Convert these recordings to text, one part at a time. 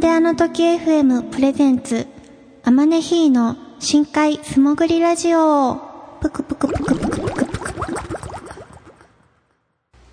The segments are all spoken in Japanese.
なんであの時 FM プレゼンツあまねひーの深海素潜りラジオぷくぷくぷくぷくぷくぷく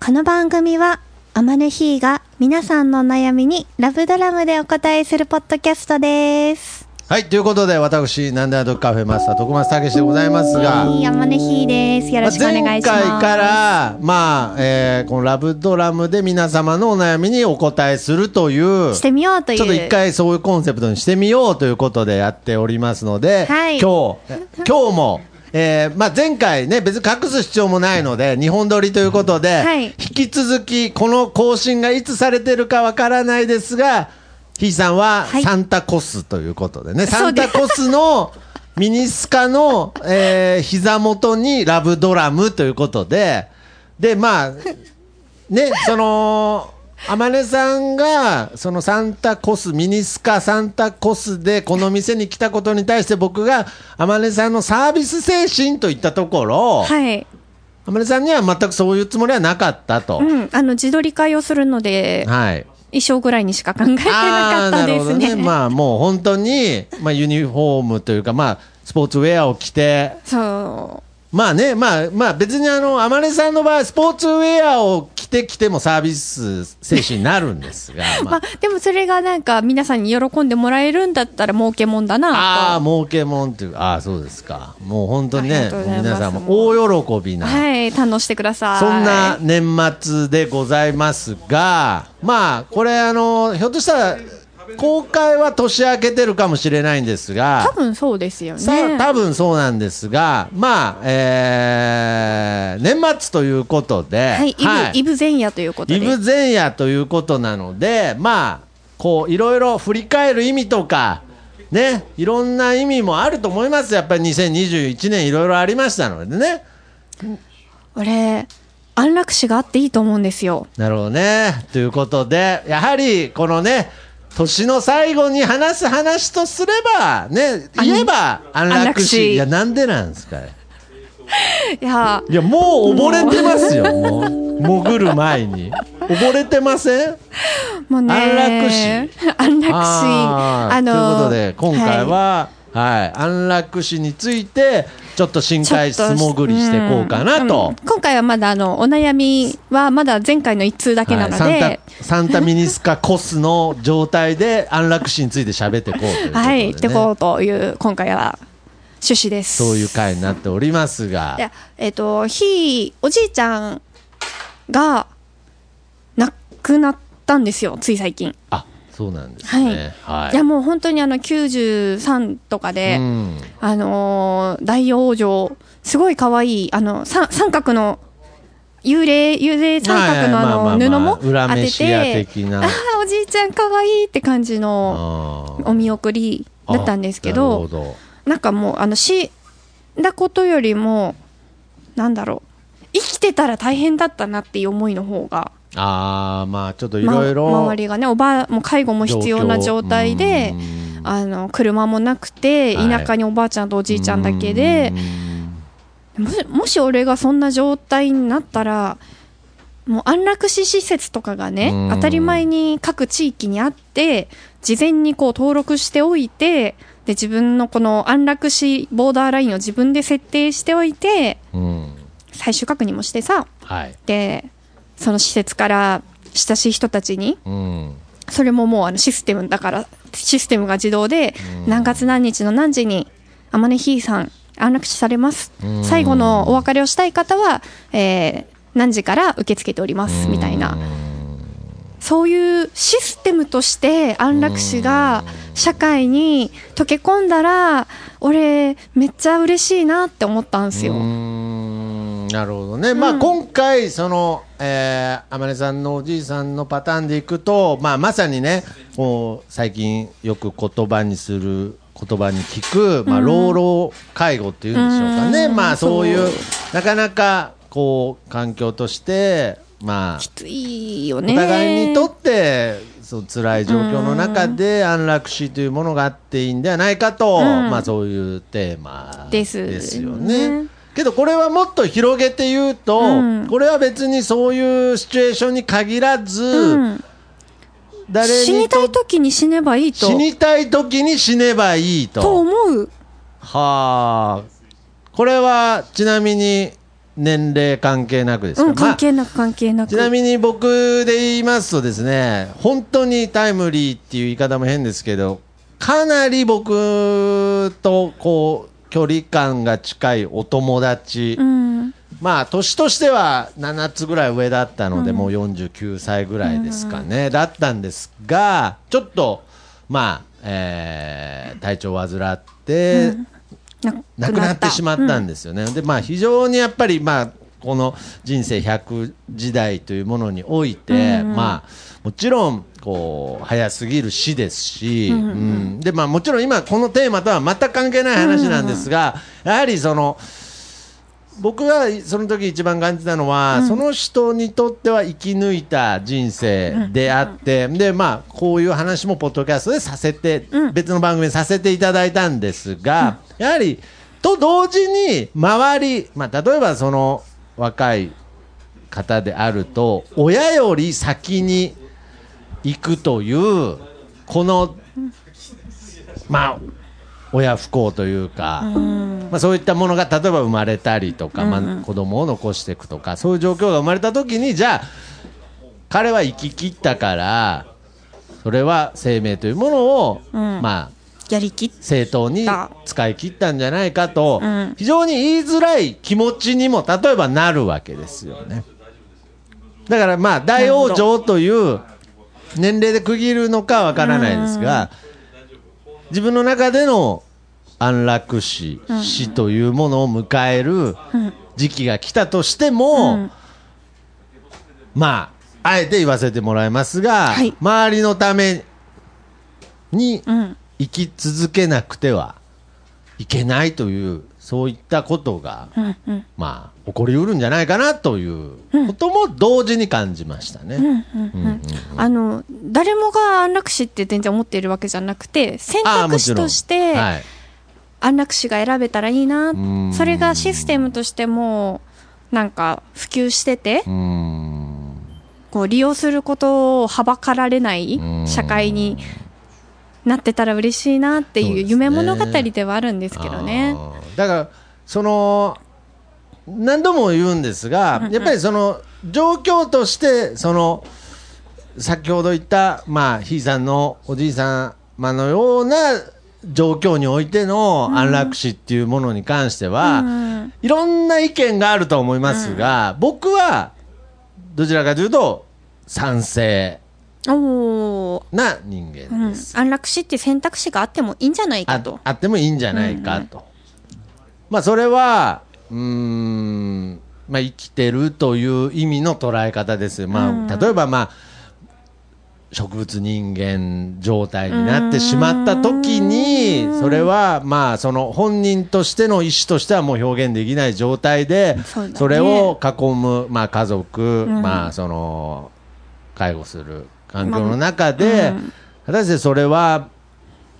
この番組は、あまねひーが皆さんのお悩みにラブドラムでお答えするポッドキャストです。はい、ということで、私、なんであの時カフェマスター、徳松武史でございますが、はい、あまねひーです。よろしくお願いします。前回から、まあ、えーこのラブドラムで皆様のお悩みにお答えするという、してみようという。ちょっと一回そういうコンセプトにしてみようということでやっておりますので、はい今日、今日も、えーまあ、前回ね、別に隠す必要もないので、日本撮りということで、はい引き続き、この更新がいつされてるかわからないですが、ひーさんははいサンタコスということでね、サそうですンタコスのミニスカの、えー膝元にラブドラムということで、で、まあ、ね、その、天音さんが、そのサンタコス、ミニスカサンタコスでこの店に来たことに対して僕が、天音さんのサービス精神といったところ、はい。天音さんには全くそういうつもりはなかったと。うん、あの、自撮り会をするので、はい。衣装ぐらいにしか考えてなかったですね。ね。まあもう本当に、まあユニフォームというか、まあスポーツウェアを着て、そう。まあね、まあ、まあ別にあの、天音さんの場合、スポーツウェアを着てきてもサービス精神になるんですが、ままあ、でもそれがなんか皆さんに喜んでもらえるんだったら儲けもんだなと。ああ、儲けもんっていう、ああ、そうですか。もう本当にね皆さんも大喜びな、はい、堪能してください。そんな年末でございますが、まあ、これあの、ひょっとしたら、公開は年明けてるかもしれないんですが、多分そうですよね。多分そうなんですが、まあ、えー、年末ということで、はい、イブ、イブ前夜ということで。イブ前夜ということなので、まあ、こう、いろいろ振り返る意味とか、ね、いろんな意味もあると思います。やっぱり2021年いろいろありましたのでね。俺、安楽死があっていいと思うんですよ。なるほどね。ということで、やはり、このね、年の最後に話す話とすれば、ね、言えば安楽死。死いや、なんでなんですかい？や、いや、もう溺れてますよ、もう。潜る前に。溺れてません？もうね。安楽死安楽死。あーということで、今回いは、はい、安楽死について、ちょっと深海素潜りしていこうかなと。うん今回はまだあの、お悩みはまだ前回の一通だけなので、はいサンタ、サンタミニスカコスの状態で安楽死について喋っていこうというね。はい、ってこうという、今回は趣旨です。そういう回になっておりますがい。や、えっ、と、ひおじいちゃんが亡くなったんですよ、つい最近。あ、そうなんですはい。ね。はい。いや、もう本当にあの、93とかで、うんあのー大往生、すごい可愛い、あの、三三角の、幽霊、幽霊三角のあの、布も裏当てて、ああ、おじいちゃん可愛いって感じのお見送りだったんですけど、どなんかもう、あの、死んだことよりも、なんだろう、生きてたら大変だったなっていう思いの方が、ああ、まあちょっといまろいろ。周りがね、おばあ、もう介護も必要な状態で、あの、車もなくて、はい田舎におばあちゃんとおじいちゃんだけで、もしもし俺がそんな状態になったら、もう安楽死施設とかがねうん、当たり前に各地域にあって、事前にこう登録しておいて、で、自分のこの安楽死ボーダーラインを自分で設定しておいて、うん。最終確認もしてさ、はい。で、その施設から親しい人たちに、うん。それももうあのシステムだから、システムが自動で、何月何日の何時に、あまねひーさん、安楽死されますうん。最後のお別れをしたい方は、えー何時から受け付けております、みたいな。そういうシステムとして安楽死が社会に溶け込んだら、俺、めっちゃ嬉しいなって思ったんですよ。なるほどね、まあ、今回、その、えー、天音さんのおじいさんのパターンでいくと、まあ、まさにね、もう最近よく言葉にする、言葉に聞く、まあ、老老介護っていうんでしょうかね、うん。まあ、そう。いうそ、なかなか、こう、環境として、まあき、ついよおね互いにとって、そう辛い状況の中で安楽死というものがあっていいんではないかと、ん。まあそういうテーマですよね。ね。けどこれはもっと広げて言うと、うん。これは別にそういうシチュエーションに限らず、うん。誰死にたい時に死ねばいいと。死にたい時に死ねばいいと。と思う。はあ。これはちなみに年齢関係なくですか、うんまあ関係なく関係なく。ちなみに僕で言いますとですね、本当にタイムリーっていう言い方も変ですけど、かなり僕とこう、距離感が近いお友達、うん。まあ年としては7つぐらい上だったので、もう49歳ぐらいですかね、だったんですが、ちょっと、まあ、えー体調を患って、亡くなってしまったんですよね。で、まあ、非常にやっぱり、まあ、この人生100時代というものにおいて、まあ、もちろん、こう、早すぎる死ですし、うんで、まあ、もちろん今、このテーマとは全く関係ない話なんですが、やはりその、僕がその時一番感じたのは、その人にとっては生き抜いた人生であって、で、まあ、こういう話もポッドキャストでさせて、別の番組でさせていただいたんですが、やはり、と同時に、周り、まあ、例えばその若い方であると、親より先に行くという、この、まあ、親不幸というか、まあ、そういったものが例えば生まれたりとか、まあ、子供を残していくとかそういう状況が生まれた時にじゃあ彼は生き切ったからそれは生命というものを、まあやりきっ正当にた使い切ったんじゃないかと、うん。非常に言いづらい気持ちにも例えばなるわけですよね。だからまあ大往生という年齢で区切るのかわからないですが、自分の中での安楽死、死というものを迎える時期が来たとしても、うん。まあ、あえて言わせてもらいますが、はい。周りのためにうん。生き続けなくてはいけないという、そういったことが、うんうん。まあ、起こりうるんじゃないかなということも同時に感じましたね。あの誰もが安楽死って全然思っているわけじゃなくて選択肢としてはい、安楽死が選べたらいいな、ん。それがシステムとしてもなんか普及しててこう利用することをはばかられないうん。社会になってたら嬉しいなっていう夢物語ではあるんですけどね。だからその何度も言うんですが、やっぱりその状況としてその先ほど言ったまあひいさんのおじいさまのような状況においての安楽死っていうものに関しては、うん。いろんな意見があると思いますが、僕はどちらかというと賛成な人う間んです。安楽死っていう選択肢があってもいいんじゃないかあと。あってもいいんじゃないかと、まあそれはうーんまあ生きてるという意味の捉え方ですよ。まあ、例えばまあ植物人間状態になってしまった時にそれはまあその本人としての意思としてはもう表現できない状態でそれを囲むまあ家族、まあその介護する環境の中で、果たしてそれは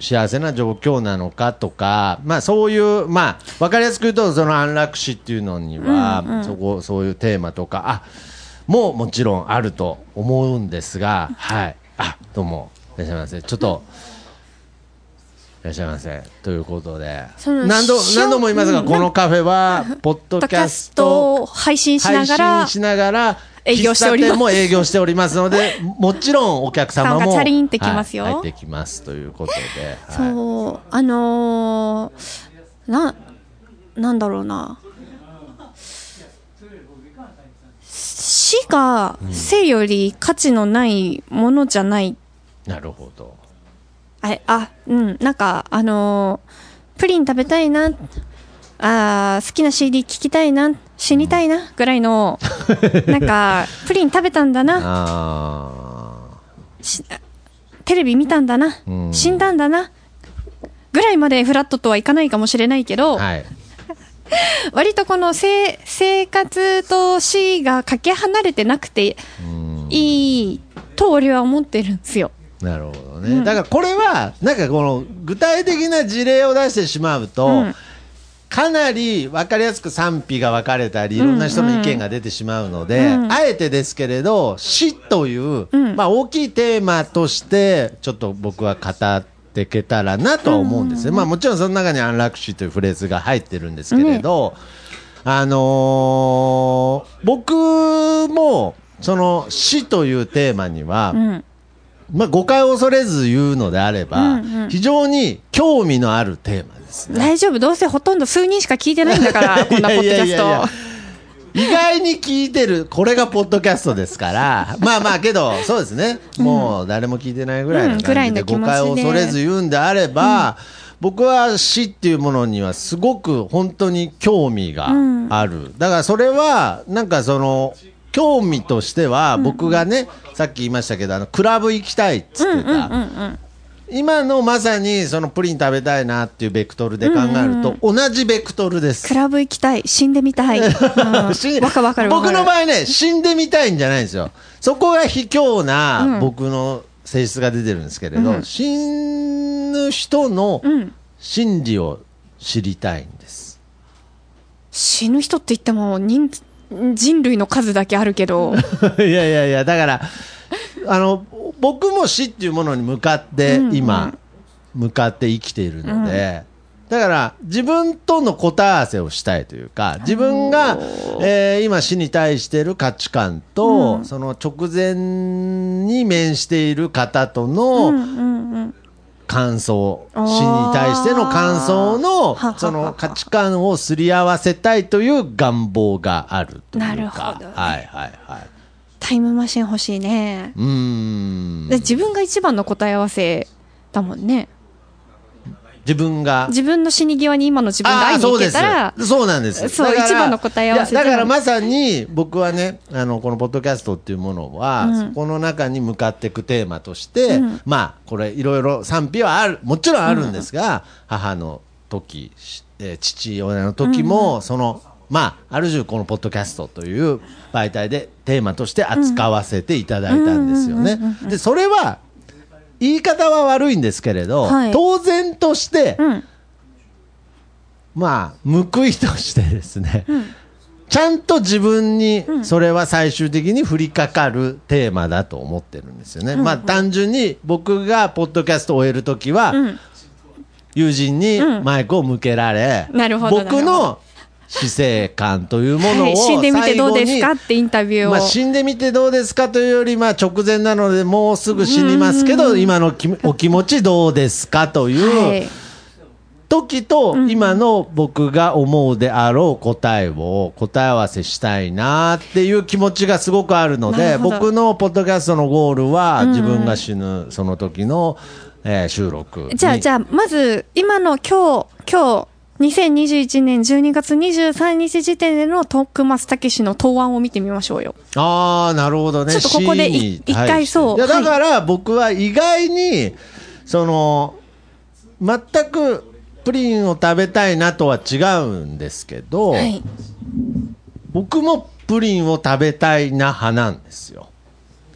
幸せな状況なのかとか、まあ、そういう、まあ、わかりやすく言うと、その安楽死っていうのには、そこ、そういうテーマとか、あ、もうもちろんあると思うんですが、はい。あ、どうも、いらっしゃいませ。ちょっと、いらっしゃいませ。ということで、何度、し何度も言いますが、うんこのカフェは、ポッドキャストを配信しな配がら信しながら、営業しておりますも営業しておりますので、もちろんお客様も、チャリンってきますよはい入ってきますということで、はいそう、あのーな、なんだろうな。死が生より価値のないものじゃない。なるほど。あ、あうん、なんか、あのープリン食べたいな。あー好きな CD 聴きたいな。死にたいなぐらいのなんか プリン食べたんだな。テレビ見たんだな、うん。死んだんだな。ぐらいまでフラットとはいかないかもしれないけど、ーはい。割とこのせ生活と死がかけ離れてなくてうん。いいと俺は思ってるんですよ。なるほどね、だからこれはなんかこの具体的な事例を出してしまうと、うんかなり分かりやすく賛否が分かれたりいろんな人の意見が出てしまうので、うん。あえてですけれど死という、うん。まあ、大きいテーマとしてちょっと僕は語っていけたらなとは思うんですね、まあ、もちろんその中に安楽死というフレーズが入ってるんですけれど、あのー僕もその死というテーマには、うんまあ、誤解を恐れず言うのであれば、うんうん。非常に興味のあるテーマですね。大丈夫どうせほとんど数人しか聞いてないんだから こんなポッドキャスト。意外に聞いてる、これがポッドキャストですから、まあまあけど、そうですね、もう誰も聞いてないぐらいの感じで、誤解を恐れず言うんであれば、僕は死っていうものにはすごく本当に興味がある、だからそれは、なんかその、興味としては、僕がね、さっき言いましたけど、あのクラブ行きたいっつってた、今のまさにそのプリン食べたいなっていうベクトルで考えると、同じベクトルです。ク。ラブ行きたい。死んでみたい、か わかるわかる。僕の場合ね、死んでみたいんじゃないんですよ。そこが卑怯な僕の性質が出てるんですけれど、うん。死ぬ人のうん。心理を知りたいんです。死ぬ人って言っても人人類の数だけあるけど。いやいやいや、だから、あの、僕も死っていうものに向かってうんうん。今、向かって生きているので、だから自分との答え合わせをしたいというか、自分が、えー今死に対している価値観と、うん。その直前に面している方との、うんうんうん感想死に対しての感想のその価値観をすり合わせたいという願望があるというか。なるほどね。はいはいはい。タイムマシン欲しいね。うーん。で自分が一番の答え合わせだもんね自分が。自分の死に際に今の自分が会いに行けたらそうですそうなんです。そう一番の答え合わせだからまさに僕はねあのこのポッドキャストっていうものは、うん。そこの中に向かっていくテーマとして、うん。まあこれいろいろ賛否はあるもちろんあるんですが、母の時、しえー父親の時も、そのまあある種このポッドキャストという媒体でテーマとして扱わせていただいたんですよね。でそれは言い方は悪いんですけれど、はい。当然として、うん。まあ、報いとしてですね、ん。ちゃんと自分にそれは最終的に降りかかるテーマだと思ってるんですよね。まあ、単純に僕がポッドキャストを終えるときは、うん。友人にマイクを向けられ、なるほど。僕の死生観というものをはい、死んでみてどうですかってインタビューを、まあ、死んでみてどうですかというより、まあ、直前なのでもうすぐ死にますけど、今のきお気持ちどうですかという、はい。時と今の僕が思うであろう答えを答え合わせしたいなっていう気持ちがすごくあるので僕のポッドキャストのゴールは自分が死ぬその時の、えー収録じゃあ、じゃゃあ、まず、今の今日、今日、2021年12月23日時点でのトークマスたけしの答案を見てみましょうよ。ああなるほどねちょっとここで一回そういやはいだから僕は意外にその全くプリンを食べたいなとは違うんですけど、はい。僕もプリンを食べたいな派なんですよ。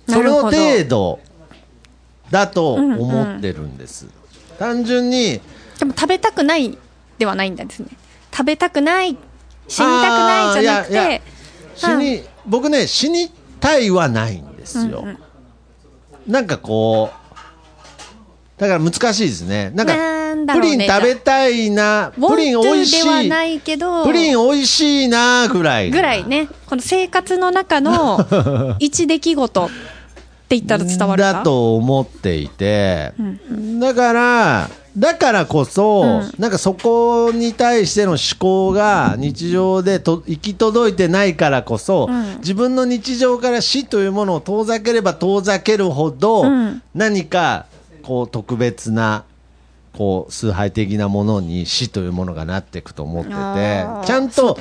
その程度だと思ってるんです。単純にでも食べたくないではないんですね。食べたくない、死にたくないじゃなくて、死に、僕ね死にたいはないんですよ。なんかこうだから難しいですね。なんかプリン食べたいな、プリン美味し to ではいい、ないけど、プリン美味しいなぐらいな。ぐらいね、この生活の中の 一出来事って言ったら伝わるか？だと思っていて、だから、だからこそ、なんかそこに対しての思考が日常でと行き届いてないからこそ、ん。自分の日常から死というものを遠ざければ遠ざけるほど、うん。何かこう特別なこう崇拝的なものに死というものがなっていくと思っててちゃんと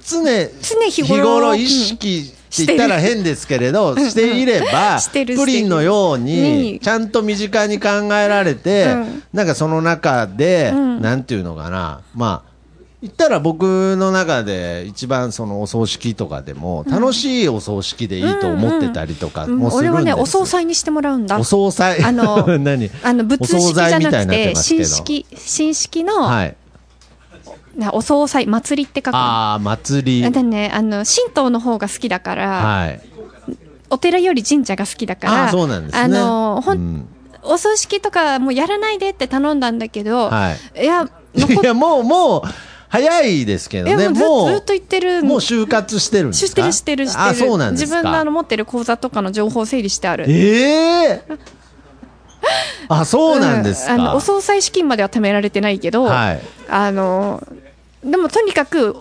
常常日頃意識って言ったら変ですけれどしていればプリンのようにるちゃんと身近に考えられて、うん。なんかその中で、ん。なんていうのかな。まあ言ったら僕の中で一番そのお葬式とかでも楽しいお葬式でいいと思ってたりとかうんもするんです、俺はねお総裁にしてもらうんだ。お惣菜あの 何？あの仏式じゃなくて新式新式の、はい。なお総裁祭りって書くの。ああ祭り。でねあの神道の方が好きだから、はい。お寺より神社が好きだからああそうなんですね。あのほんうん。お葬式とかもうやらないでって頼んだんだけど、はい。いや いやもうもう早いですけどね。もうずっと言ってるもう就活してるんですか？知ってる知ってる知ってる。あそうなんですか。自分のあの持ってる口座とかの情報を整理してある。ええあそうなんですか、うん。あのお総裁資金までは貯められてないけど、はい。あのでもとにかく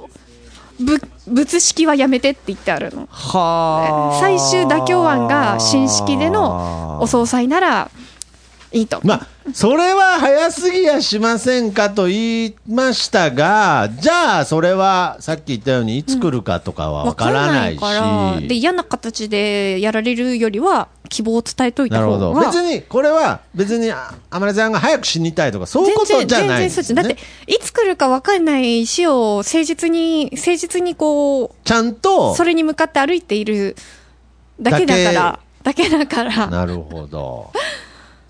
ぶ仏式はやめてって言ってあるの。はあ。最終妥協案が新式でのお総裁ならいいと、まあそれは早すぎやしませんかと言いましたがじゃあそれはさっき言ったようにいつ来るかとかはわからないし、わからないから。で嫌な形でやられるよりは希望を伝えといたなるほど。方が別にこれは別にあ天音さんが早く死にたいとかそういうことじゃないんです、ね、全然だっていつ来るか分かんない死を誠実に誠実にこうちゃんとそれに向かって歩いているだけだから。だけだから。なるほど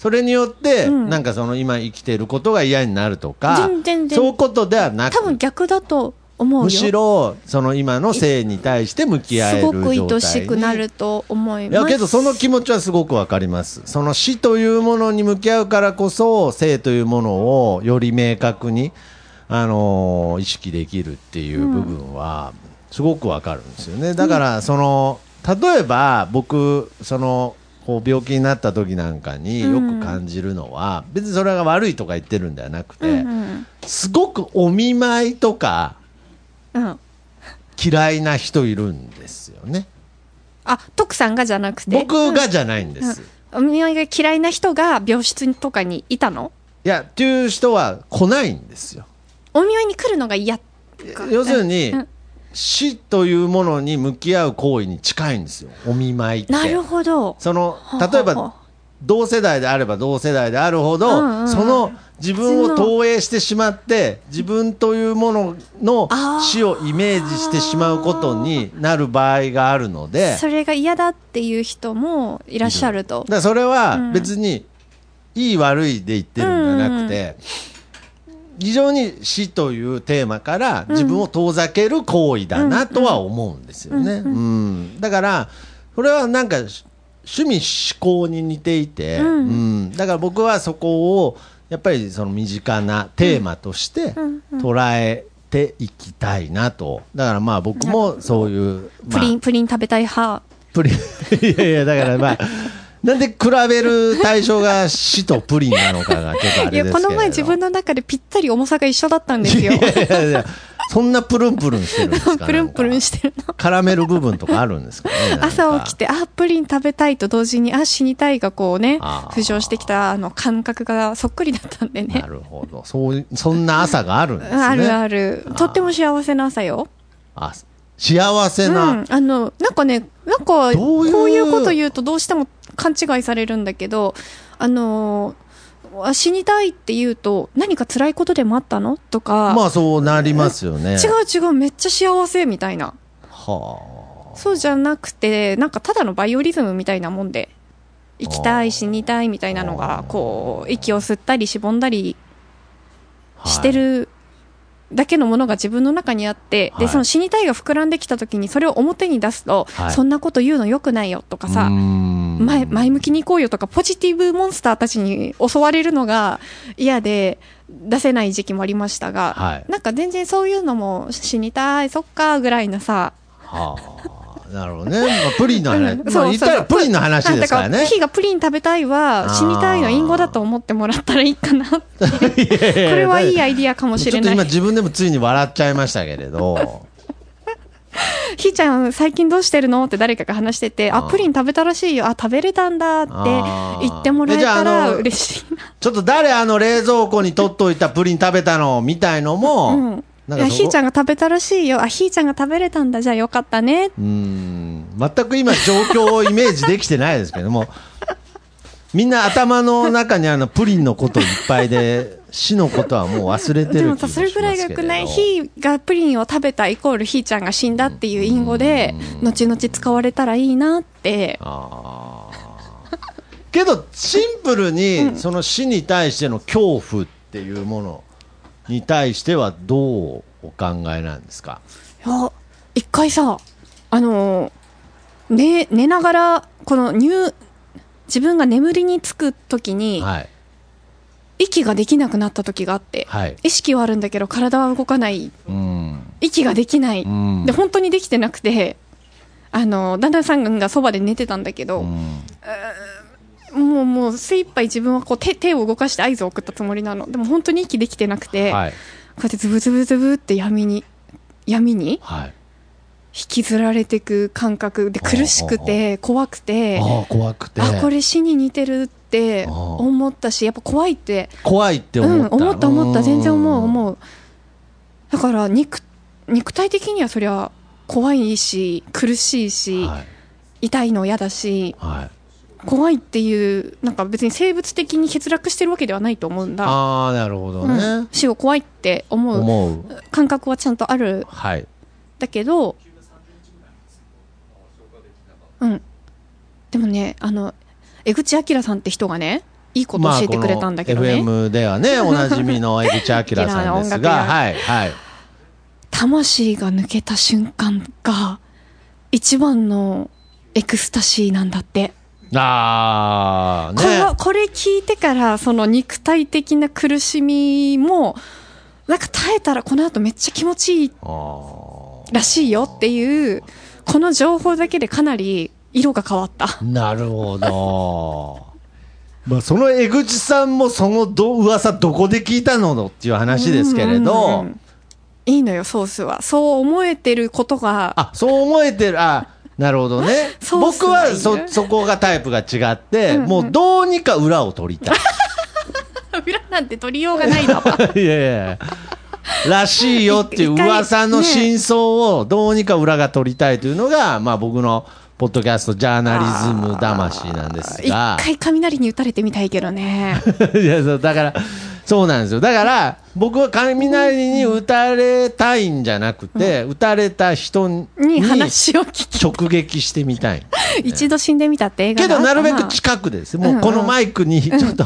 それによって、うん。なんかその今生きていることが嫌になるとかそういうことではなく多分逆だと思うよ。むしろその今の性に対して向き合えるす状態に。ごく愛しくなると思いいます。やけどその気持ちはすごくわかります。その死というものに向き合うからこそ性というものをより明確に、あのー意識できるっていう部分はすごくわかるんですよね。だからその例えば僕そのこう病気になった時なんかによく感じるのは、別にそれが悪いとか言ってるんではなくて、すごくお見舞いとかうん。嫌いな人いるんですよね。あ徳さんがじゃなくて？僕がじゃないんです、お見舞いが嫌いな人が病室とかにいたの？いやっていう人は来ないんですよ。お見舞いに来るのが嫌か。要するに、うん死というものに向き合う行為に近いんですよ。お見舞いって。なるほど。そのは例えば同世代であれば同世代であるほど、うんうんうん。その自分を投影してしまって自分というものの死をイメージしてしまうことになる場合があるので。それが嫌だっていう人もいらっしゃると。だそれはうん。別にいい悪いで言ってるんじゃなくて、非常に死というテーマから自分を遠ざける行為だなとは思うんですよね。うん。だからこれはなんか趣味思考に似ていて、うん。うん。だから僕はそこをやっぱりその身近なテーマとして捉えていきたいなと。だからまあ僕もそういう、まあプリンプリン食べたい派。プリン。いやいやだからまあなんで比べる対象が死とプリンなのかがちょっとあれですけいやこの前自分の中でぴったり重さが一緒だったんですよ。いやいやいやそんなプルンプルンしてるんですか？プルンプルンししてるの。カラメル部分とかあるんですかね？朝起きてあプリン食べたいと同時にあ死にたいがこうね浮上してきたあの感覚がそっくりだったんでね。なるほど。そういそんな朝があるんですね。あるある。とっても幸せな朝よ。あ幸せな、うん、あのなんかねなんかこういうこと言うとどうしても勘違いされるんだけどあのあ死にたいって言うと何か辛いことでもあったの？とか、まあそうなりますよね。違う違うめっちゃ幸せみたいな。はそうじゃなくてなんかただのバイオリズムみたいなもんで生きたい死にたいみたいなのがこう息を吸ったりしぼんだりあしてるだけのものが自分の中にあって、はい。でその死にたいが膨らんできた時にそれを表に出すと、はい。そんなこと言うのよくないよとかさ、前前向きに行こうよとかポジティブモンスターたちに襲われるのが嫌で出せない時期もありましたが、はい。なんか全然そういうのも死にたいそっかぐらいなさはあ、なるほどね、まあ、プリンの話、うん。まあ、言ったらプリンの話ですからね。だから火がプリン食べたいは死にたいの隠語だと思ってもらったらいいかなこ いやいやれはいいアイディアかもしれない。ちょっと今自分でもついに笑っちゃいましたけれど。ひーちゃん最近どうしてるの？って誰かが話してて、あ、プリン食べたらしいよ。あ、食べれたんだって言ってもらえたら嬉しいな。ちょっと誰あの冷蔵庫に取っといたプリン食べたの？みたいのも、うん。いや、ひーちゃんが食べたらしいよ。あ、ひーちゃんが食べれたんだ。じゃあよかったね。うーん全く今、状況をイメージできてないですけども、みんな頭の中にあのプリンのこといっぱいで、死のことはもう忘れてるでもさ、それぐらいがよくないひーがプリンを食べたイコールひーちゃんが死んだっていう隠語で、後々使われたらいいなって。あーけど、シンプルに、その死に対しての恐怖っていうものに対しては、どうお考えなんですか？いや、一回さ、あのー、寝、寝ながら、この入、自分が眠りにつく時に、はい。息ができなくなった時があって、はい。意識はあるんだけど体は動かない、うん。息ができない。うんで、本当にできてなくて、あの、旦那さんがそばで寝てたんだけど、うんもうもう精一杯自分はこう手手を動かして合図を送ったつもりなの。でも本当に息できてなくて、はい。こうやってズブズブズブって闇に、闇にはい。引きずられていく感覚で苦しくて怖くて、ああ、怖くて。あ、これ死に似てるって思ったし、やっぱ怖いって、怖いってうん、思った。思った思った、全然思うう思う。だから肉、肉体的にはそりゃ怖いし、苦しいし、ん。はい。痛いの嫌だし、はい。怖いっていう、なんか別に生物的に欠落してるわけではないと思うんだ。ああ、なるほどうんね。死を怖いって思う。感覚はちゃんとある。はい。だけど、うん。でもね、あの、江口明さんって人がね、いいこと教えてくれたんだけどね。まあ FM ではね、おなじみの江口明さんですが、やはい、はい。魂が抜けた瞬間が、一番のエクスタシーなんだって。ああ、これ。これ聞いてから、その肉体的な苦しみも、なんか耐えたらこの後めっちゃ気持ちいいらしいよっていう、この情報だけでかなり色が変わった。なるほど。まあ、その江口さんもそのど噂どこで聞いたのっていう話ですけれうんど、うんいいのよ、ソースは。そう思えてることが、あ、そう思えてる、あ、なるほどね。僕はねそ、そこがタイプが違って、もうどうにか裏を取りたい。裏なんて取りようがないの。いやいやらしいよっていう噂の真相をどうにか裏が取りたいというのが、まあ僕のポッドキャストジャーナリズム魂なんです一が。回雷に打たれてみたいけどね。いや、そう、だから、そうなんですよ。だから、僕は雷に打たれたいんじゃなくて、打たれた人にに話を直撃してみたい。一度死んでみたって映画けど、なるべく近くです。もう、うんうんこのマイクにちょっと、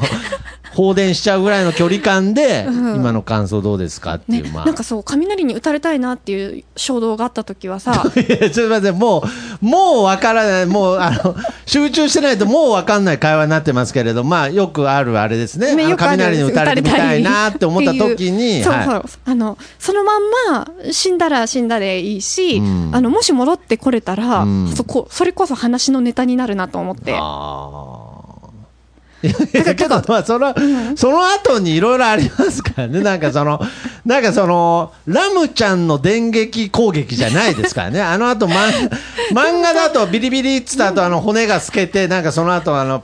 放電しちゃうぐらいの距離感で、今の感想どうですかっていう、ね、まあ。なんかそう、雷に打たれたいなっていう衝動があった時はさ、いや、すみません、もう、もうわからない、もう、あの、集中してないともうわかんない会話になってますけれど、まあ、よくあるあれですね。ね雷に打たれてみたいなって思った時に、そうはい。そう、あの、そのまんま死んだら死んだでいいし、うん。あの、もし戻ってこれたら、うん。そこ、それこそ話のネタになるなと思って。ああ。いやけど、まあ、その、その後にいろいろありますからね。なんかその、なんかその、ラムちゃんの電撃攻撃じゃないですからね。あの後、漫漫画だとビリビリっつった後、あの、骨が透けて、なんかその後、あの、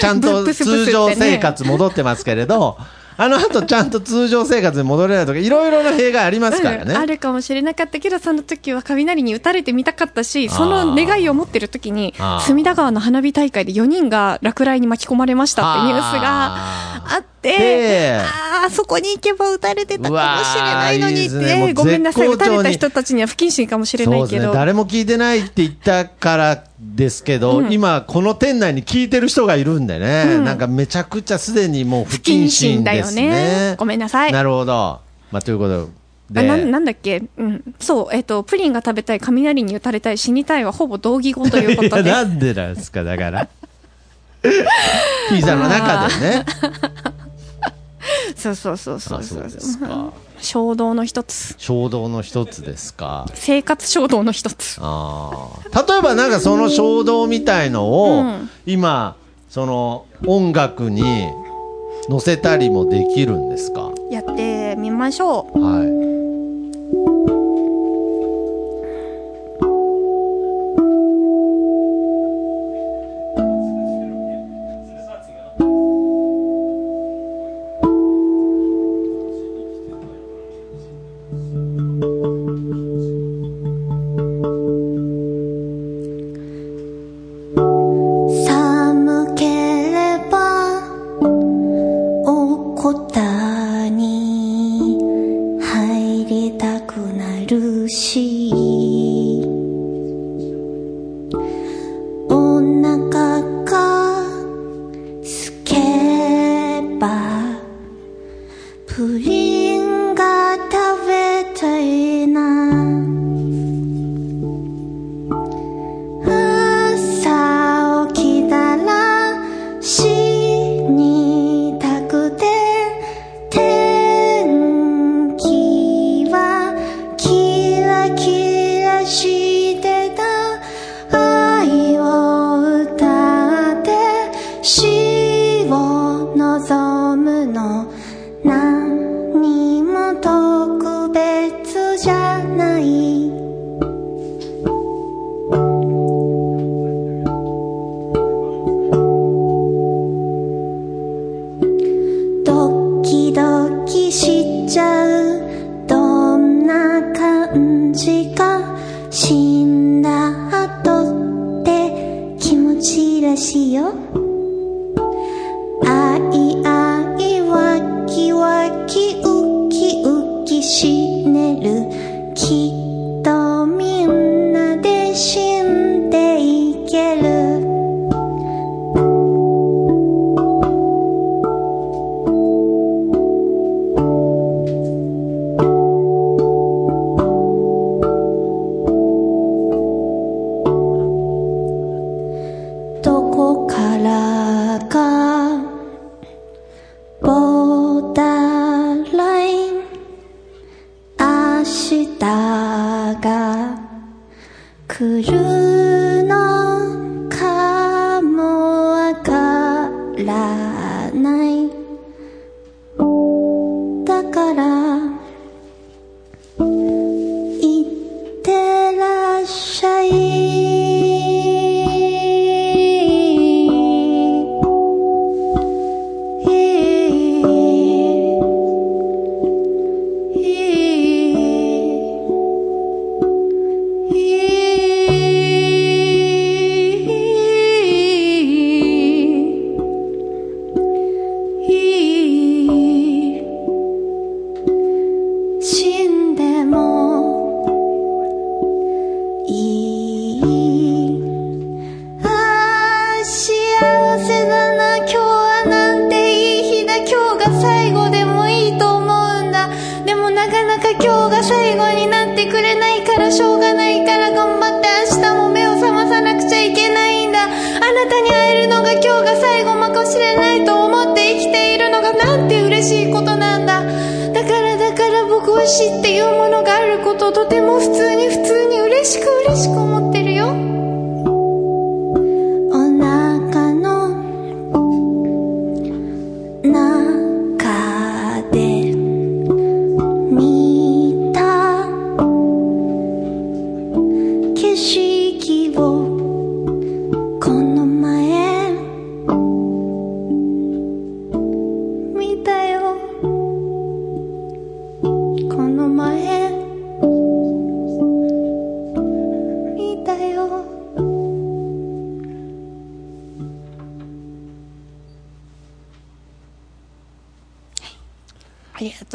ちゃんと通常生活戻ってますけれど、あの後ちゃんと通常生活に戻れないとか、いろいろな弊害ありますからね。うんあるかもしれなかったけど、その時は雷に打たれてみたかったし、その願いを持ってる時に隅田川の花火大会で4人が落雷に巻き込まれましたってニュースがあって、でああ、そこに行けば打たれてたかもしれないのにっうわーいいですねごめんなさい、打たれた人たちには不謹慎かもしれないけど。ね、誰も聞いてないって言ったからですけど、うん今、この店内に聞いてる人がいるんでね、うんなんかめちゃくちゃすでにもう不不謹謹慎慎だよですね。ね。ごめんなさい。なるほど。まあ、ということあで。ななんだっけ、うん、そう、えっ、と、プリンが食べたい、雷に打たれたい、死にたいはほぼ同義語ということで。なんでなんですか、だから。ピザの中でね。そうそうそうそうあそうですか。衝動の一つ。衝動の一つですか。生活衝動の一つ。あー例えばなんかその衝動みたいのを、うん今、その音楽に乗せたりもできるんですか？やってみましょう。はい。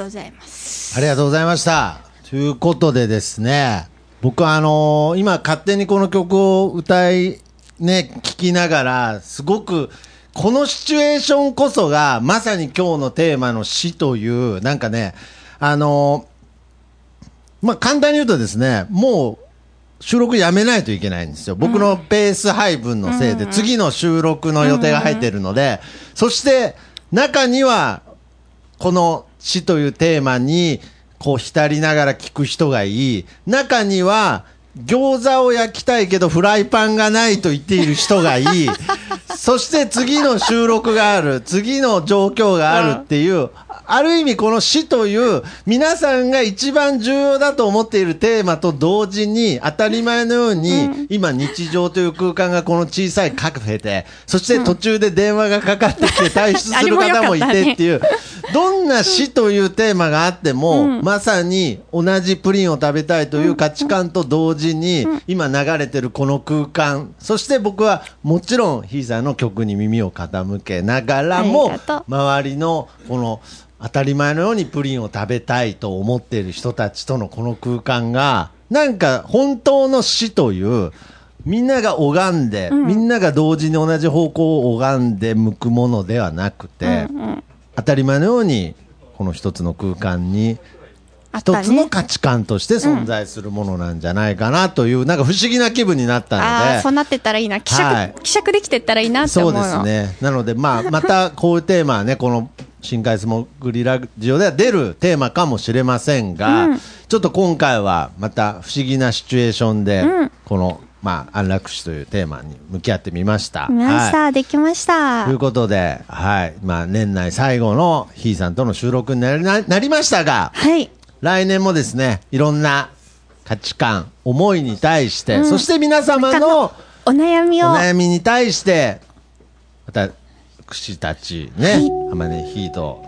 とうございます。ありがとうございました。ということでですね、僕はあのー今勝手にこの曲を歌い、ね、聴きながら、すごく、このシチュエーションこそが、まさに今日のテーマの死という、なんかね、あのーまあ、簡単に言うとですね、もう、収録やめないといけないんですよ。僕のペース配分のせいで、次の収録の予定が入っているので、そして、中には、この死というテーマに、こう浸りながら聞く人がいい。中には、餃子を焼きたいけどフライパンがないと言っている人がいい。そして次の収録がある。次の状況があるっていう、ある意味この死という皆さんが一番重要だと思っているテーマと同時に当たり前のように、今日常という空間がこの小さいカフェで、そして途中で電話がかかってきて退出する方もいてっていう、どんな死というテーマがあっても、まさに同じプリンを食べたいという価値観と同時に、今流れてるこの空間、そして僕はもちろんヒーさんの曲に耳を傾けながらあも周りのこの当たり前のようにプリンを食べたいと思っている人たちとのこの空間が、なんか本当の死という、みんなが拝んで、みんなが同時に同じ方向を拝んで向くものではなくて、当たり前のように、この一つの空間に、一。つの価値観として存在するものなんじゃないかなという、なんか不思議な気分になったので。ああ、そうなってったらいいな。希釈、はい希釈できてったらいいなって思そううの。ですね。なので、まあ、またこういうテーマはね、この深海スモークリラジオでは出るテーマかもしれませんが、ちょっと今回はまた不思議なシチュエーションで、この、まあ、安楽死というテーマに向き合ってみました。見ました、はいできましたという。ことで、はい。まあ、年内最後のひーさんとの収録になりななりましたが、はい。来年もですね、いろんな価値観、思いに対して、そして皆様の、お悩みおを。悩みに対して、私たちね、あまねヒート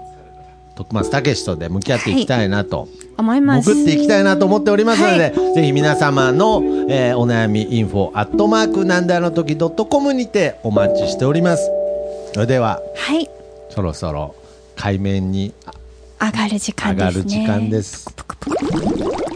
徳松武史とで向き合っていきたいなと、思います。潜っていきたいなと思っておりますので、はぜひ皆様の、えーお悩みインフォアットマークなんであの時ドットコムにてお待ちしております。それでははい。そろそろ海面に上がる時間上ですね。がる時間です